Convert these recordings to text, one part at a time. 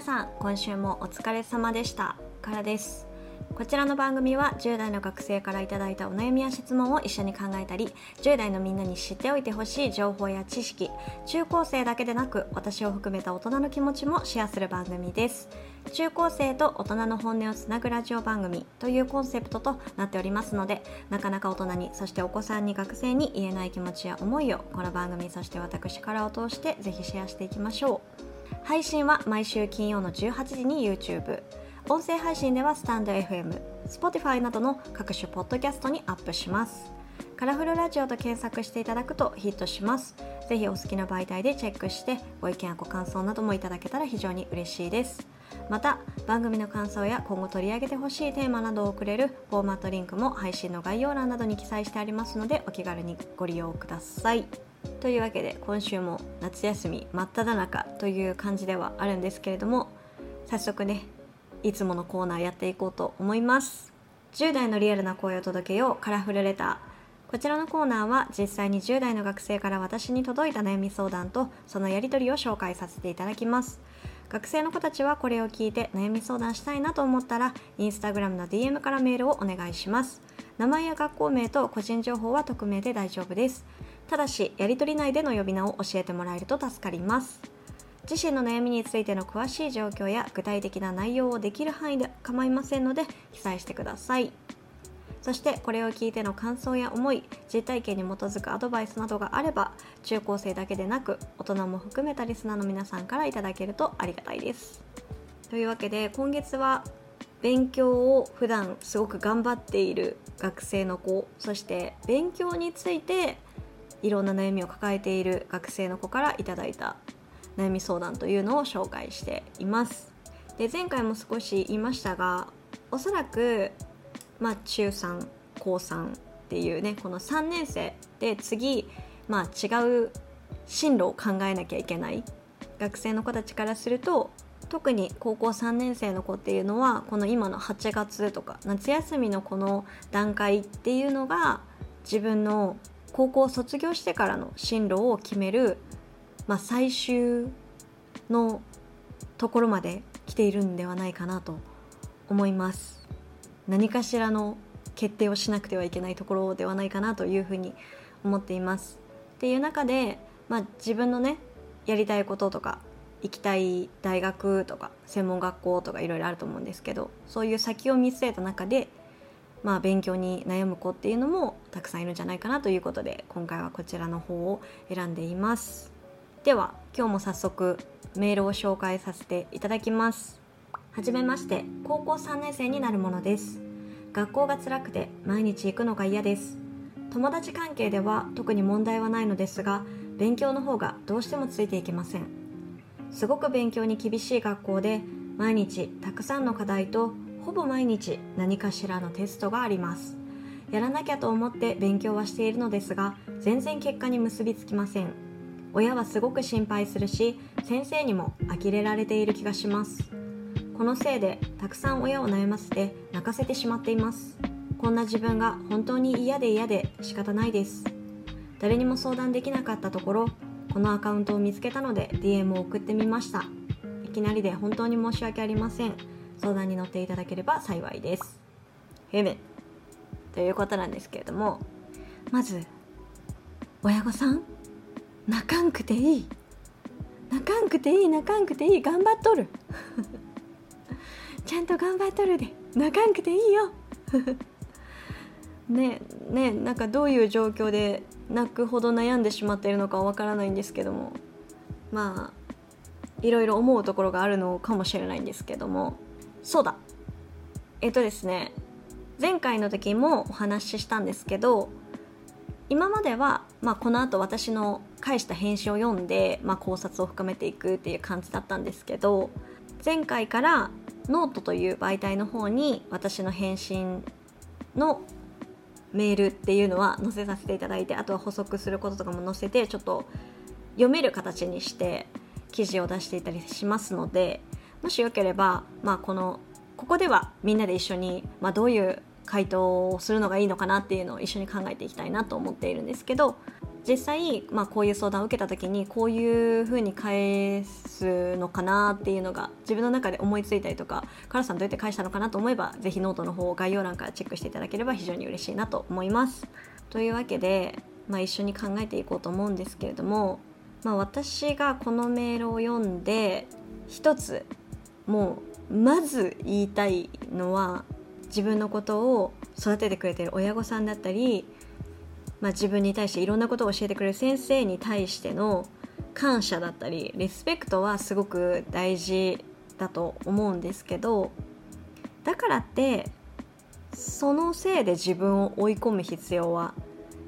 さん今週もお疲れ様でした。からです。こちらの番組は10代の学生からいただいたお悩みや質問を一緒に考えたり10代のみんなに知っておいてほしい情報や知識中高生だけでなく私を含めた大人の気持ちもシェアする番組です。中高生と大人の本音をつなぐラジオ番組というコンセプトとなっておりますのでなかなか大人にそしてお子さんに学生に言えない気持ちや思いをこの番組そして私からを通してぜひシェアしていきましょう。配信は毎週金曜の18時に YouTube 音声配信ではスタンド FM、Spotify などの各種ポッドキャストにアップします。カラフルラジオと検索していただくとヒットします。ぜひお好きな媒体でチェックしてご意見やご感想などもいただけたら非常に嬉しいです。また番組の感想や今後取り上げてほしいテーマなどをくれるフォーマットリンクも配信の概要欄などに記載してありますのでお気軽にご利用ください。というわけで今週も夏休み真っ只中という感じではあるんですけれども早速ねいつものコーナーやっていこうと思います。10代のリアルな声を届けようカラフルレターこちらのコーナーは実際に10代の学生から私に届いた悩み相談とそのやり取りを紹介させていただきます。学生の子たちはこれを聞いて悩み相談したいなと思ったらインスタグラムの DM からメールをお願いします。名前や学校名と個人情報は匿名で大丈夫です。ただしやり取り内での呼び名を教えてもらえると助かります。自身の悩みについての詳しい状況や具体的な内容をできる範囲で構いませんので記載してください。そしてこれを聞いての感想や思い実体験に基づくアドバイスなどがあれば中高生だけでなく大人も含めたリスナーの皆さんからいただけるとありがたいです。というわけで今月は勉強を普段すごく頑張っている学生の子そして勉強についていろんな悩みを抱えている学生の子からいただいた悩み相談というのを紹介しています。で前回も少し言いましたがおそらく、まあ、中3高3っていうねこの3年生で次、まあ、違う進路を考えなきゃいけない学生の子たちからすると特に高校3年生の子っていうのはこの今の8月とか夏休みのこの段階っていうのが自分の高校を卒業してからの進路を決めるまあ、最終のところまで来ているんではないかなと思います。何かしらの決定をしなくてはいけないところではないかなというふうに思っています。っていう中で、まあ、自分のねやりたいこととか行きたい大学とか専門学校とかいろいろあると思うんですけどそういう先を見据えた中で、まあ、勉強に悩む子っていうのもたくさんいるんじゃないかなということで今回はこちらの方を選んでいます。では今日も早速メールを紹介させていただきます。はじめまして高校3年生になるものです。学校が辛くて毎日行くのが嫌です。友達関係では特に問題はないのですが勉強の方がどうしてもついていけません。すごく勉強に厳しい学校で毎日たくさんの課題とほぼ毎日何かしらのテストがあります。やらなきゃと思って勉強はしているのですが全然結果に結びつきません。親はすごく心配するし先生にも呆れられている気がします。このせいでたくさん親を悩ませて泣かせてしまっています。こんな自分が本当に嫌で嫌で仕方ないです。誰にも相談できなかったところこのアカウントを見つけたので DM を送ってみました。いきなりで本当に申し訳ありません。相談に乗っていただければ幸いです。へめということなんですけれどもまず親御さん泣かんくていい。泣かんくていい泣かんくていい。頑張っとる。ちゃんと頑張っとるで。泣かんくていいよ。ねねなんかどういう状況で泣くほど悩んでしまっているのかわからないんですけどもまあいろいろ思うところがあるのかもしれないんですけどもそうだ。えっとですね前回の時もお話ししたんですけど今までは、まあ、この後私の返した返信を読んで、まあ、考察を深めていくっていう感じだったんですけど前回からノートという媒体の方に私の返信のメールっていうのは載せさせていただいてあとは補足することとかも載せてちょっと読める形にして記事を出していたりしますのでもしよければ、まあ、このここではみんなで一緒に、まあ、どういう回答をするのがいいのかなっていうのを一緒に考えていきたいなと思っているんですけど実際、まあ、こういう相談を受けた時にこういうふうに返すのかなっていうのが自分の中で思いついたりとかカラさんどうやって返したのかなと思えばぜひノートの方を概要欄からチェックしていただければ非常に嬉しいなと思います。というわけで、まあ、一緒に考えていこうと思うんですけれども、まあ、私がこのメールを読んで一つもうまず言いたいのは自分のことを育ててくれてる親御さんだったりまあ、自分に対していろんなことを教えてくれる先生に対しての感謝だったりリスペクトはすごく大事だと思うんですけどだからってそのせいで自分を追い込む必要は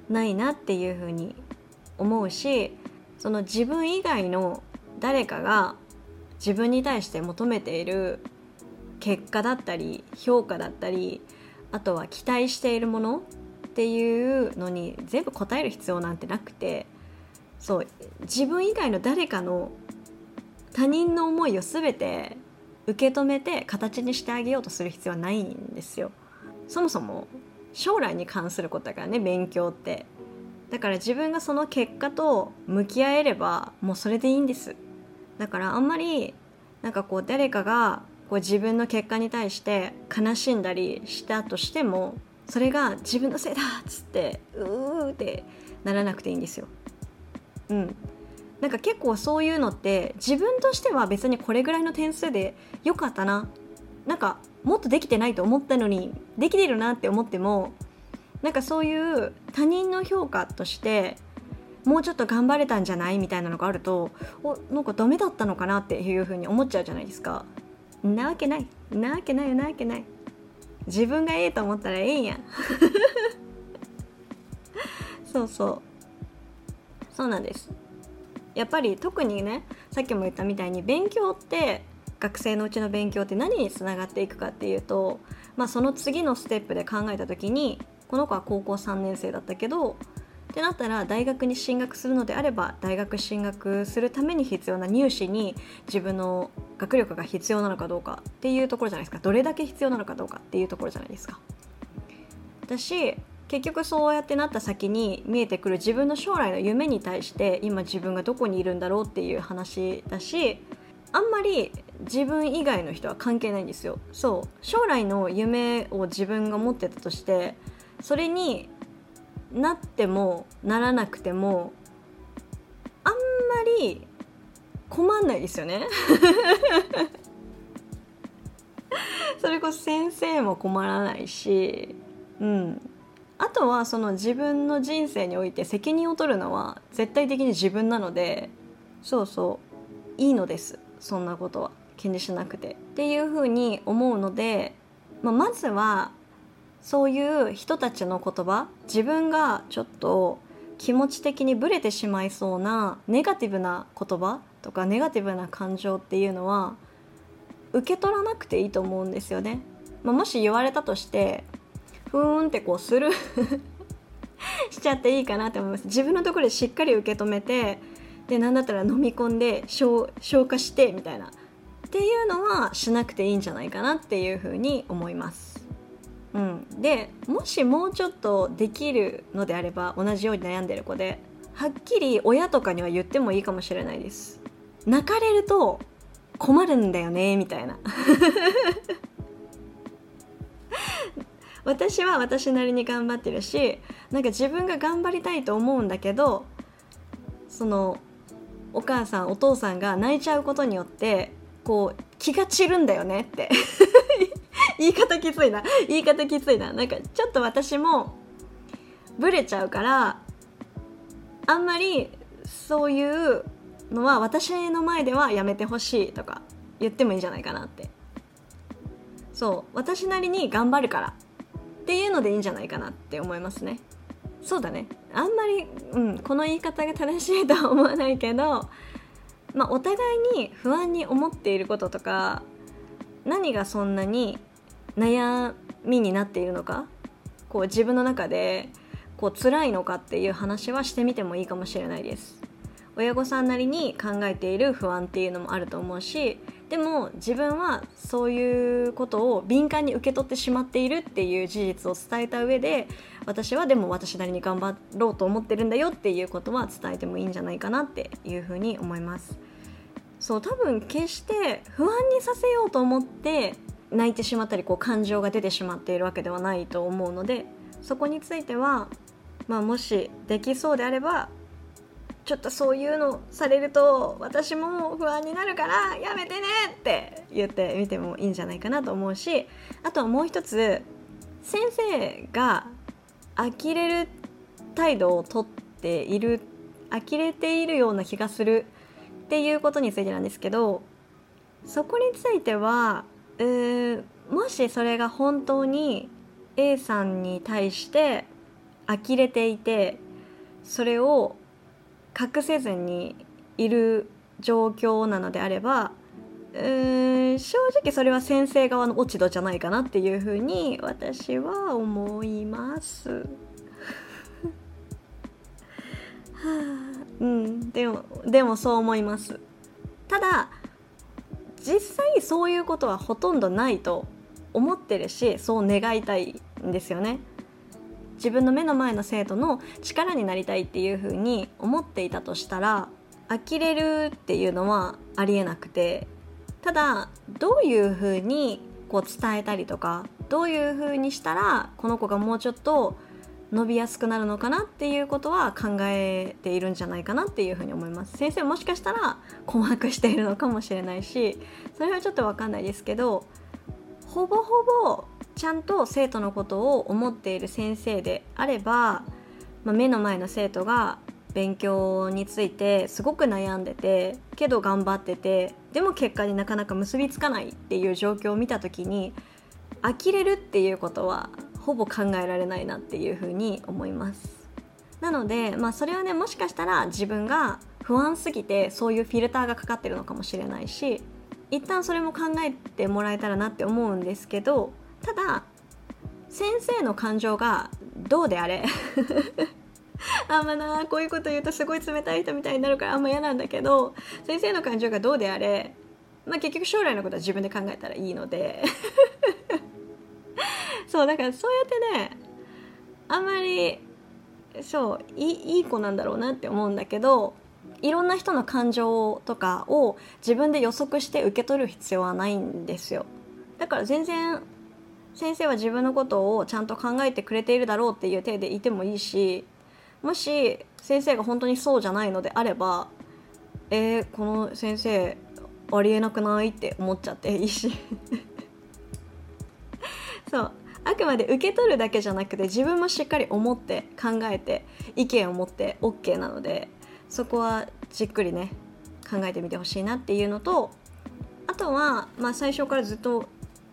ないなっていうふうに思うしその自分以外の誰かが自分に対して求めている結果だったり評価だったりあとは期待しているものっていうのに全部答える必要なんてなくてそう自分以外の誰かの他人の思いを全て受け止めて形にしてあげようとする必要はないんですよ。そもそも将来に関することだからね勉強ってだから自分がその結果と向き合えればもうそれでいいんですだからあんまりなんかこう誰かがこう自分の結果に対して悲しんだりしたとしてもそれが自分のせいだっつってうーってならなくていいんですよ。うん、なんか結構そういうのって自分としては別にこれぐらいの点数でよかったななんかもっとできてないと思ったのにできてるなって思ってもなんかそういう他人の評価としてもうちょっと頑張れたんじゃない？みたいなのがあるとおなんかダメだったのかなっていうふうに思っちゃうじゃないですか。なわけない。なわけないなわけない。自分がええと思ったらええんや。そうそう。そうなんです。やっぱり特にねさっきも言ったみたいに勉強って学生のうちの勉強って何につながっていくかっていうと、まあ、その次のステップで考えた時にこの子は高校3年生だったけどってなったら大学に進学するのであれば大学進学するために必要な入試に自分の学力が必要なのかどうかっていうところじゃないですか。どれだけ必要なのかどうかっていうところじゃないですか。私結局そうやってなった先に見えてくる自分の将来の夢に対して今自分がどこにいるんだろうっていう話だしあんまり自分以外の人は関係ないんですよ。そう。将来の夢を自分が持ってたとしてそれになってもならなくてもあんまり困んないですよね。それこそ先生も困らないしうん。あとはその自分の人生において責任を取るのは絶対的に自分なのでそうそういいのです。そんなことは気にしなくて。っていうふうに思うので、まあ、まずはそういう人たちの言葉自分がちょっと気持ち的にブレてしまいそうなネガティブな言葉とかネガティブな感情っていうのは受け取らなくていいと思うんですよね。まあ、もし言われたとしてふーんってこうする しちゃっていいかなって思います。自分のところでしっかり受け止めてで何だったら飲み込んで消消化してみたいな。っていうのはしなくていいんじゃないかなっていうふうに思います。うん、でもしもうちょっとできるのであれば同じように悩んでる子ではっきり親とかには言ってもいいかもしれないです。泣かれると困るんだよねみたいな。私は私なりに頑張ってるしなんか自分が頑張りたいと思うんだけどそのお母さんお父さんが泣いちゃうことによってこう気が散るんだよねって。言い方きついな。言い方きついな。なんかちょっと私もブレちゃうからあんまりそういうのは私の前ではやめてほしいとか言ってもいいんじゃないかなって。そう。私なりに頑張るから。っていうのでいいんじゃないかなって思いますね。そうだね。あんまり、うん、この言い方が正しいとは思わないけど、まあ、お互いに不安に思っていることとか何がそんなに悩みになっているのか？こう自分の中でこう辛いのかっていう話はしてみてもいいかもしれないです。親御さんなりに考えている不安っていうのもあると思うしでも自分はそういうことを敏感に受け取ってしまっているっていう事実を伝えた上で私はでも私なりに頑張ろうと思ってるんだよっていうことは伝えてもいいんじゃないかなっていうふうに思います。そう多分決して不安にさせようと思って泣いてしまったりこう感情が出てしまっているわけではないと思うのでそこについては、まあ、もしできそうであればちょっとそういうのされると私も不安になるからやめてねって言ってみてもいいんじゃないかなと思うしあとはもう一つ先生が呆れる態度をとっている呆れているような気がするっていうことについてなんですけどそこについてはうーもしそれが本当に A さんに対して呆れていてそれを隠せずにいる状況なのであればうん正直それは先生側の落ち度じゃないかなっていうふうに私は思います。はあ、うんでもでもそう思います。ただ実際そういうことはほとんどないと思ってるしそう願いたいんですよね。自分の目の前の生徒の力になりたいっていう風に思っていたとしたら呆れるっていうのはありえなくてただどういう風にこう伝えたりとかどういう風にしたらこの子がもうちょっと伸びやすくなるのかなっていうことは考えているんじゃないかなっていうふうに思います。先生もしかしたら困惑しているのかもしれないしそれはちょっと分かんないですけどほぼほぼちゃんと生徒のことを思っている先生であれば、まあ、目の前の生徒が勉強についてすごく悩んでてけど頑張っててでも結果になかなか結びつかないっていう状況を見た時に呆れるっていうことはほぼ考えられないなっていうふうに思います。なので、まあ、それはねもしかしたら自分が不安すぎてそういうフィルターがかかってるのかもしれないし一旦それも考えてもらえたらなって思うんですけどただ先生の感情がどうであれ あんまなこういうこと言うとすごい冷たい人みたいになるからあんま嫌なんだけど先生の感情がどうであれ、まあ、結局将来のことは自分で考えたらいいのでそうだからそうやってねあんまりそういい子なんだろうなって思うんだけどいろんな人の感情とかを自分で予測して受け取る必要はないんですよ。だから全然先生は自分のことをちゃんと考えてくれているだろうっていう体でいてもいいしもし先生が本当にそうじゃないのであればえー、この先生ありえなくない？って思っちゃっていいし。そう。あくまで受け取るだけじゃなくて自分もしっかり思って考えて意見を持って OK なのでそこはじっくりね考えてみてほしいなっていうのとあとは、まあ、最初からずっと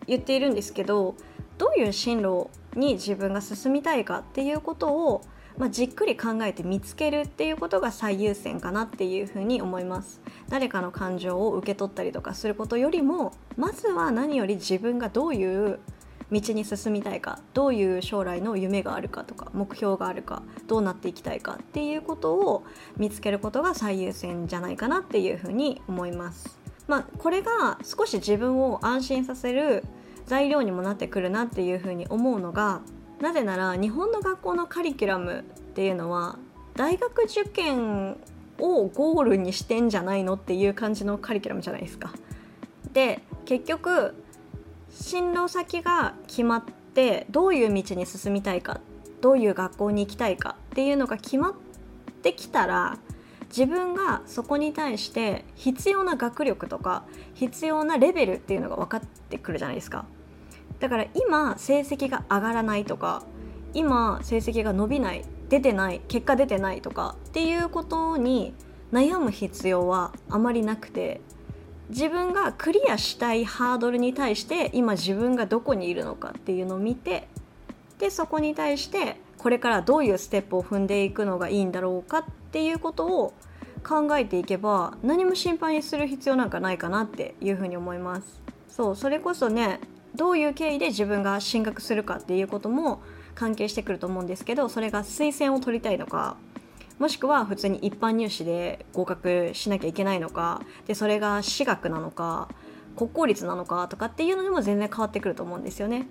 言っているんですけどどういう進路に自分が進みたいかっていうことを、まあ、じっくり考えて見つけるっていうことが最優先かなっていうふうに思います。誰かの感情を受け取ったりとかすることよりもまずは何より自分がどういう道に進みたいかどういう将来の夢があるかとか目標があるかどうなっていきたいかっていうことを見つけることが最優先じゃないかなっていうふうに思います。まあ、これが少し自分を安心させる材料にもなってくるなっていうふうに思うのがなぜなら日本の学校のカリキュラムっていうのは大学受験をゴールにしてんじゃないのっていう感じのカリキュラムじゃないですか。で結局進路先が決まってどういう道に進みたいかどういう学校に行きたいかっていうのが決まってきたら自分がそこに対して必要な学力とか必要なレベルっていうのが分かってくるじゃないですか。だから今成績が上がらないとか今成績が伸びない出てない結果出てないとかっていうことに悩む必要はあまりなくて自分がクリアしたいハードルに対して今自分がどこにいるのかっていうのを見てでそこに対してこれからどういうステップを踏んでいくのがいいんだろうかっていうことを考えていけば何も心配にする必要なんかないかなっていうふうに思います。そうそれこそねどういう経緯で自分が進学するかっていうことも関係してくると思うんですけどそれが推薦を取りたいのかもしくは普通に一般入試で合格しなきゃいけないのかでそれが私学なのか国公立なのかとかっていうのでも全然変わってくると思うんですよね。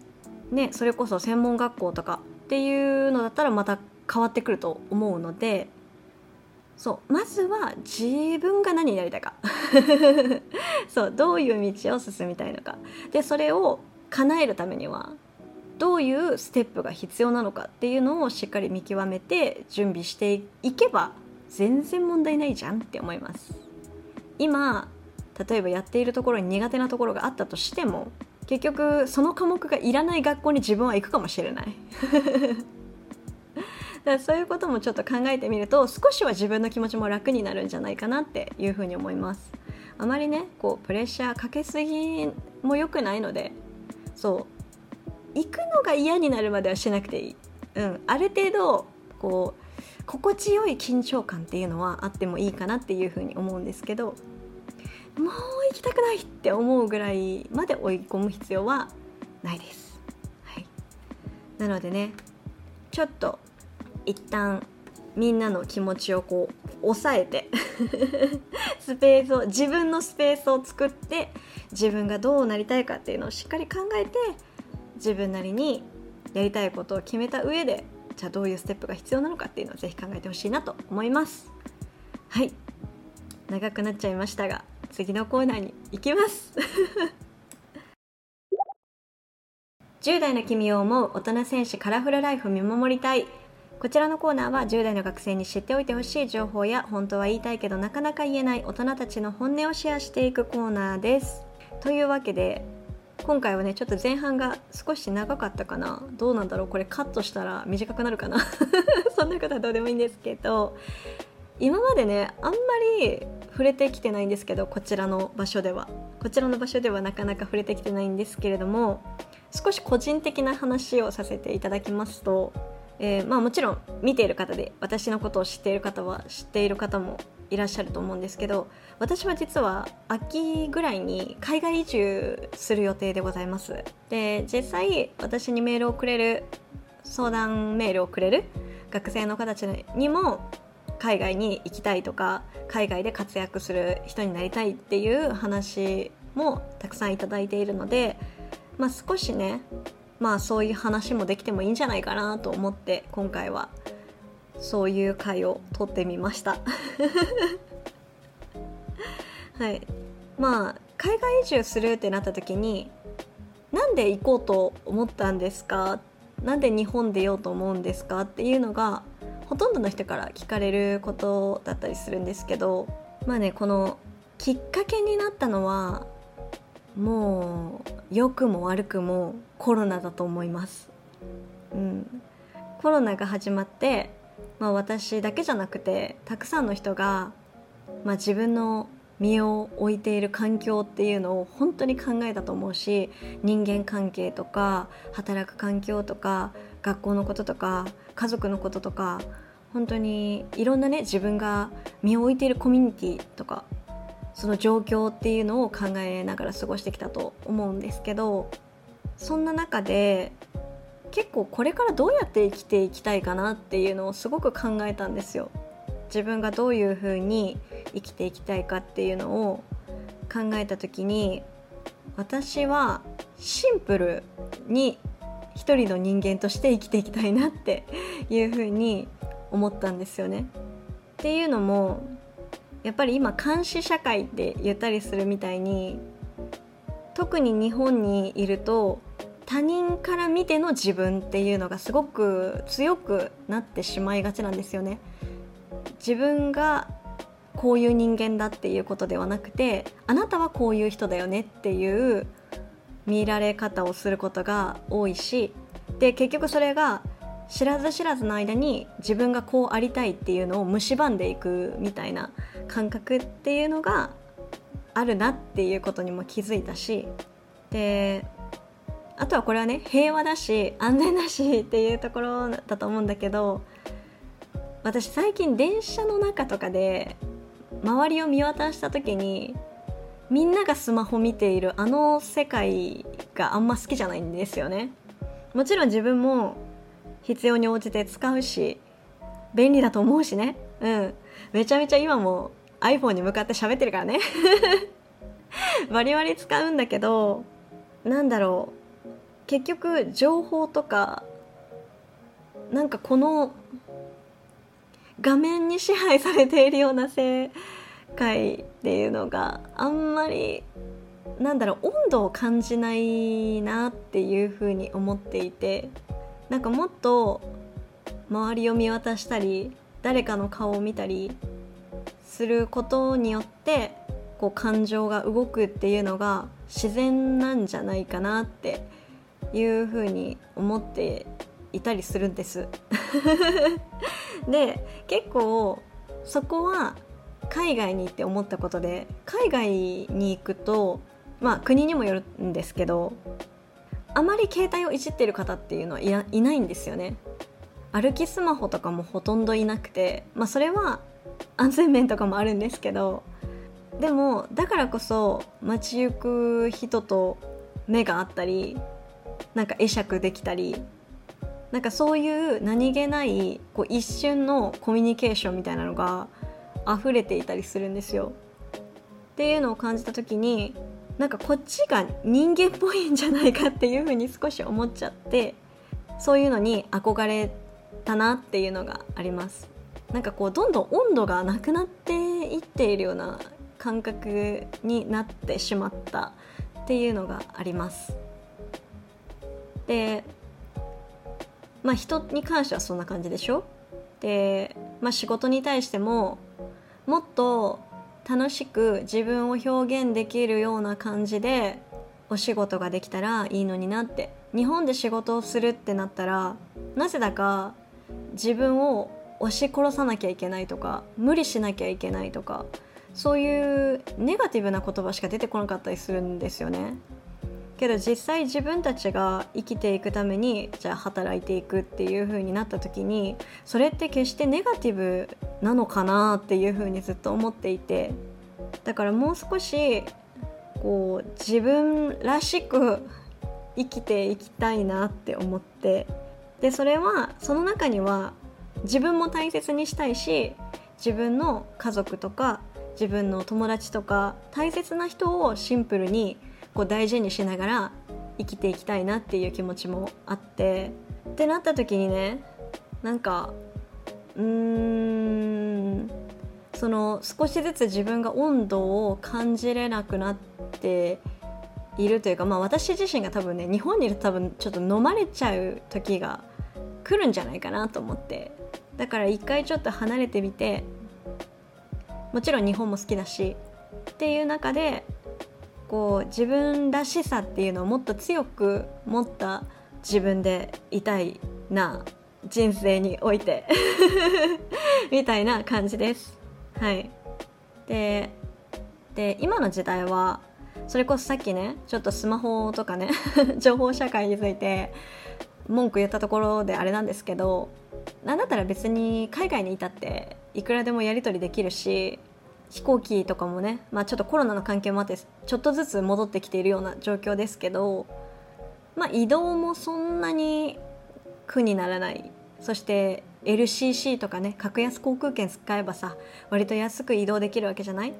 ねそれこそ専門学校とかっていうのだったらまた変わってくると思うのでそうまずは自分が何になりたいか そうどういう道を進みたいのかでそれを叶えるためにはどういうステップが必要なのかっていうのをしっかり見極めて準備していけば全然問題ないじゃんって思います。今例えばやっているところに苦手なところがあったとしても結局その科目がいらない学校に自分は行くかもしれない。だからそういうこともちょっと考えてみると少しは自分の気持ちも楽になるんじゃないかなっていうふうに思います。あまりねこうプレッシャーかけすぎも良くないのでそう行くのが嫌になるまではしなくていい、うん、ある程度こう心地よい緊張感っていうのはあってもいいかなっていうふうに思うんですけどもう行きたくないって思うぐらいまで追い込む必要はないです、はい、なのでねちょっと一旦みんなの気持ちをこう抑えて スペースを自分のスペースを作って自分がどうなりたいかっていうのをしっかり考えて自分なりにやりたいことを決めた上でじゃあどういうステップが必要なのかっていうのをぜひ考えてほしいなと思います。はい。長くなっちゃいましたが次のコーナーに行きます。10代の君を思う大人戦士カラフルライフ見守りたい。こちらのコーナーは10代の学生に知っておいてほしい情報や本当は言いたいけどなかなか言えない大人たちの本音をシェアしていくコーナーです。というわけで今回はねちょっと前半が少し長かったかな。どうなんだろう。これカットしたら短くなるかな。そんなことはどうでもいいんですけど。今までねあんまり触れてきてないんですけどこちらの場所では。こちらの場所ではなかなか触れてきてないんですけれども少し個人的な話をさせていただきますと、えー、まあ、もちろん見ている方で私のことを知っている方は知っている方もいらっしゃると思うんですけど私は実は秋ぐらいに海外移住する予定でございます。で実際私にメールをくれる相談メールをくれる学生の方たちにも海外に行きたいとか海外で活躍する人になりたいっていう話もたくさんいただいているので、まあ、少しねまあそういう話もできてもいいんじゃないかなと思って今回はそういう回を撮ってみました。はい。まあ海外移住するってなった時になんで行こうと思ったんですか？なんで日本でようと思うんですか？っていうのがほとんどの人から聞かれることだったりするんですけどまあねこのきっかけになったのはもう良くも悪くもコロナだと思います。うん、コロナが始まって、まあ、私だけじゃなくてたくさんの人が、まあ、自分の身を置いている環境っていうのを本当に考えたと思うし人間関係とか働く環境とか学校のこととか家族のこととか本当にいろんなね自分が身を置いているコミュニティとかその状況っていうのを考えながら過ごしてきたと思うんですけどそんな中で結構これからどうやって生きていきたいかなっていうのをすごく考えたんですよ。自分がどういうふうに生きていきたいかっていうのを考えた時に私はシンプルに一人の人間として生きていきたいなっていうふうに思ったんですよね。っていうのもやっぱり今監視社会って言ったりするみたいに特に日本にいると他人から見ての自分っていうのがすごく強くなってしまいがちなんですよね。自分がこういう人間だっていうことではなくてあなたはこういう人だよねっていう見られ方をすることが多いしで結局それが知らず知らずの間に自分がこうありたいっていうのを蝕んでいくみたいな感覚っていうのがあるなっていうことにも気づいたしであとはこれはね平和だし安全だしっていうところだと思うんだけど私最近電車の中とかで周りを見渡した時にみんながスマホ見ているあの世界があんま好きじゃないんですよね。もちろん自分も必要に応じて使うし便利だと思うしね。うん。めちゃめちゃ今も iPhone に向かって喋ってるからね。バリバリ使うんだけどなんだろう。結局情報とかなんかこの画面に支配されているような世界っていうのがあんまりなんだろう温度を感じないなっていうふうに思っていてなんかもっと周りを見渡したり誰かの顔を見たりすることによってこう感情が動くっていうのが自然なんじゃないかなっていうふうに思っていたりするんです。で結構そこは海外に行って思ったことで海外に行くとまあ国にもよるんですけどあまり携帯をいじってる方っていうのはいいないんですよね。歩きスマホとかもほとんどいなくてまあそれは安全面とかもあるんですけどでもだからこそ街行く人と目があったりなんか会釈できたりなんかそういう何気ないこう一瞬のコミュニケーションみたいなのが溢れていたりするんですよ。っていうのを感じた時になんかこっちが人間っぽいんじゃないかっていうふうに少し思っちゃってそういうのに憧れたなっていうのがありますなんかこうどんどん温度がなくなっていっているような感覚になってしまったっていうのがありますでまあ人に関してはそんな感じでしょ？で、まあ、仕事に対してももっと楽しく自分を表現できるような感じでお仕事ができたらいいのになって日本で仕事をするってなったらなぜだか自分を押し殺さなきゃいけないとか無理しなきゃいけないとかそういうネガティブな言葉しか出てこなかったりするんですよね。けど実際自分たちが生きていくためにじゃあ働いていくっていう風になった時にそれって決してネガティブなのかなっていう風にずっと思っていてだからもう少しこう自分らしく生きていきたいなって思ってでそれはその中には自分も大切にしたいし自分の家族とか自分の友達とか大切な人をシンプルにこう大事にしながら生きていきたいなっていう気持ちもあってってなった時にねなんかうーんその少しずつ自分が温度を感じれなくなっているというか、まあ、私自身が多分ね日本にいると多分ちょっと飲まれちゃう時が来るんじゃないかなと思って。だから一回ちょっと離れてみてもちろん日本も好きだしっていう中でこう自分らしさっていうのをもっと強く持った自分でいたいな人生において みたいな感じです。はい、でで今の時代はそれこそさっきねちょっとスマホとかね 情報社会について文句言ったところであれなんですけどなんだったら別に海外にいたっていくらでもやり取りできるし飛行機とかもね、まあ、ちょっとコロナの関係もあってちょっとずつ戻ってきているような状況ですけど、まあ、移動もそんなに苦にならない。そして LCC とかね格安航空券使えばさ割と安く移動できるわけじゃない？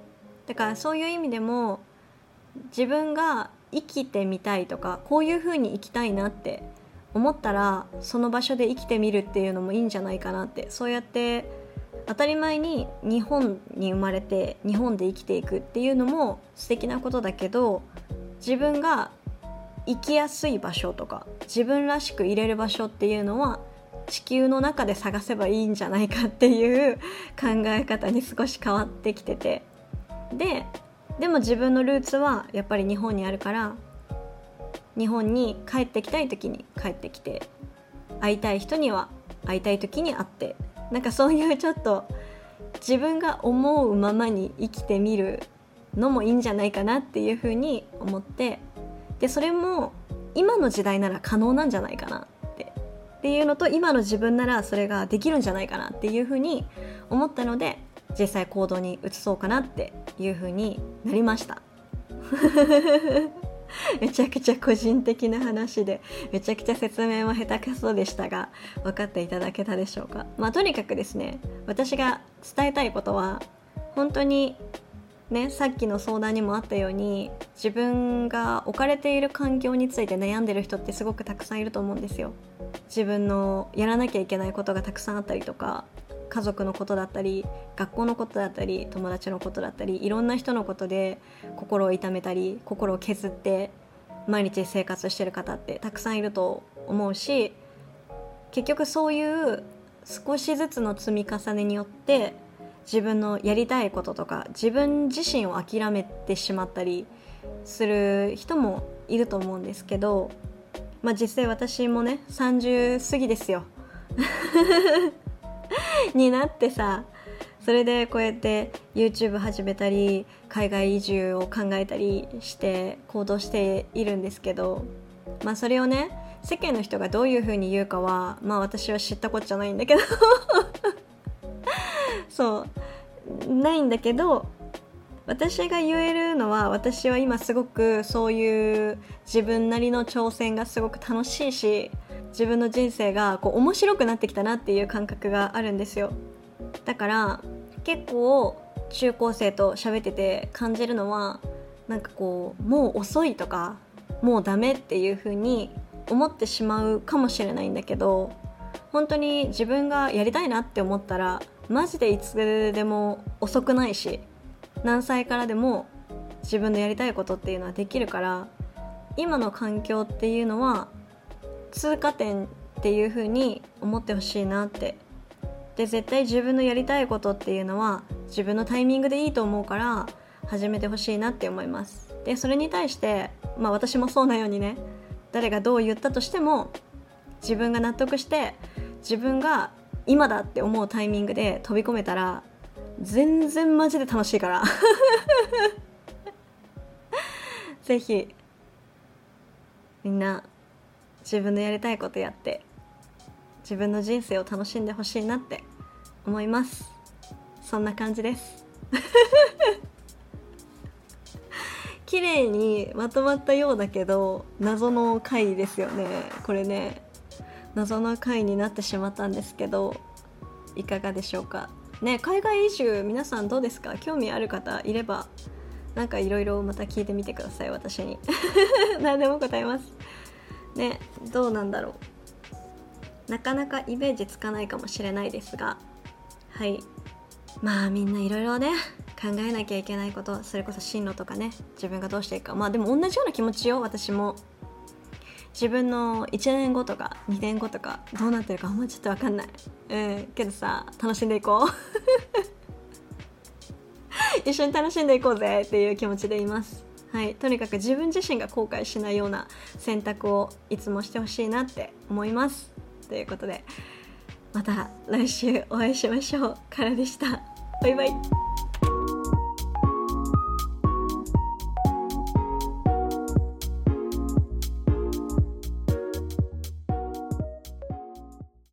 だからそういう意味でも自分が生きてみたいとかこういう風に生きたいなって思ったらその場所で生きてみるっていうのもいいんじゃないかなってそうやって当たり前に日本に生まれて日本で生きていくっていうのも素敵なことだけど自分が生きやすい場所とか自分らしく入れる場所っていうのは地球の中で探せばいいんじゃないかっていう考え方に少し変わってきてて。ででも自分のルーツはやっぱり日本にあるから日本に帰ってきたい時に帰ってきて会いたい人には会いたい時に会ってなんかそういうちょっと自分が思うままに生きてみるのもいいんじゃないかなっていうふうに思ってでそれも今の時代なら可能なんじゃないかなってっていうのと今の自分ならそれができるんじゃないかなっていうふうに思ったので実際行動に移そうかなっていうふうになりました。めちゃくちゃ個人的な話でめちゃくちゃ説明は下手くそでしたが分かっていただけたでしょうかまあとにかくですね私が伝えたいことは本当にね、さっきの相談にもあったように自分が置かれている環境について悩んでる人ってすごくたくさんいると思うんですよ。自分のやらなきゃいけないことがたくさんあったりとか家族のことだったり学校のことだったり友達のことだったりいろんな人のことで心を痛めたり心を削って毎日生活してる方ってたくさんいると思うし結局そういう少しずつの積み重ねによって自分のやりたいこととか自分自身を諦めてしまったりする人もいると思うんですけど、まあ、実際私もね30過ぎですよ。になってさそれでこうやって YouTube 始めたり海外移住を考えたりして行動しているんですけどまあそれをね世間の人がどういうふうに言うかはまあ私は知ったこっちゃないんだけど。そう。ないんだけど私が言えるのは私は今すごくそういう自分なりの挑戦がすごく楽しいし自分の人生がこう面白くなってきたなっていう感覚があるんですよ。だから結構中高生と喋ってて感じるのはなんかこうもう遅いとかもうダメっていう風に思ってしまうかもしれないんだけど本当に自分がやりたいなって思ったらマジでいつでも遅くないし何歳からでも自分のやりたいことっていうのはできるから今の環境っていうのは通過点っていう風に思ってほしいなって。で絶対自分のやりたいことっていうのは自分のタイミングでいいと思うから始めてほしいなって思います。でそれに対してまあ私もそうなようにね誰がどう言ったとしても自分が納得して自分が今だって思うタイミングで飛び込めたら全然マジで楽しいから。ぜひみんな自分のやりたいことやって自分の人生を楽しんでほしいなって思います。そんな感じです。綺麗にまとまったようだけど謎の回ですよね。これね。謎の回になってしまったんですけどいかがでしょうか。ね海外移住皆さんどうですか？興味ある方いればなんかいろいろまた聞いてみてください私に。何でも答えます。ねどうなんだろう。なかなかイメージつかないかもしれないですがはい。まあみんないろいろね考えなきゃいけないことそれこそ進路とかね自分がどうしていくか。まあでも同じような気持ちよ私も。自分の1年後とか2年後とかどうなってるかあんまちょっと分かんない。うんけどさ楽しんでいこう。一緒に楽しんでいこうぜっていう気持ちでいます。はいとにかく自分自身が後悔しないような選択をいつもしてほしいなって思います。ということでまた来週お会いしましょう。からでした。バイバイ。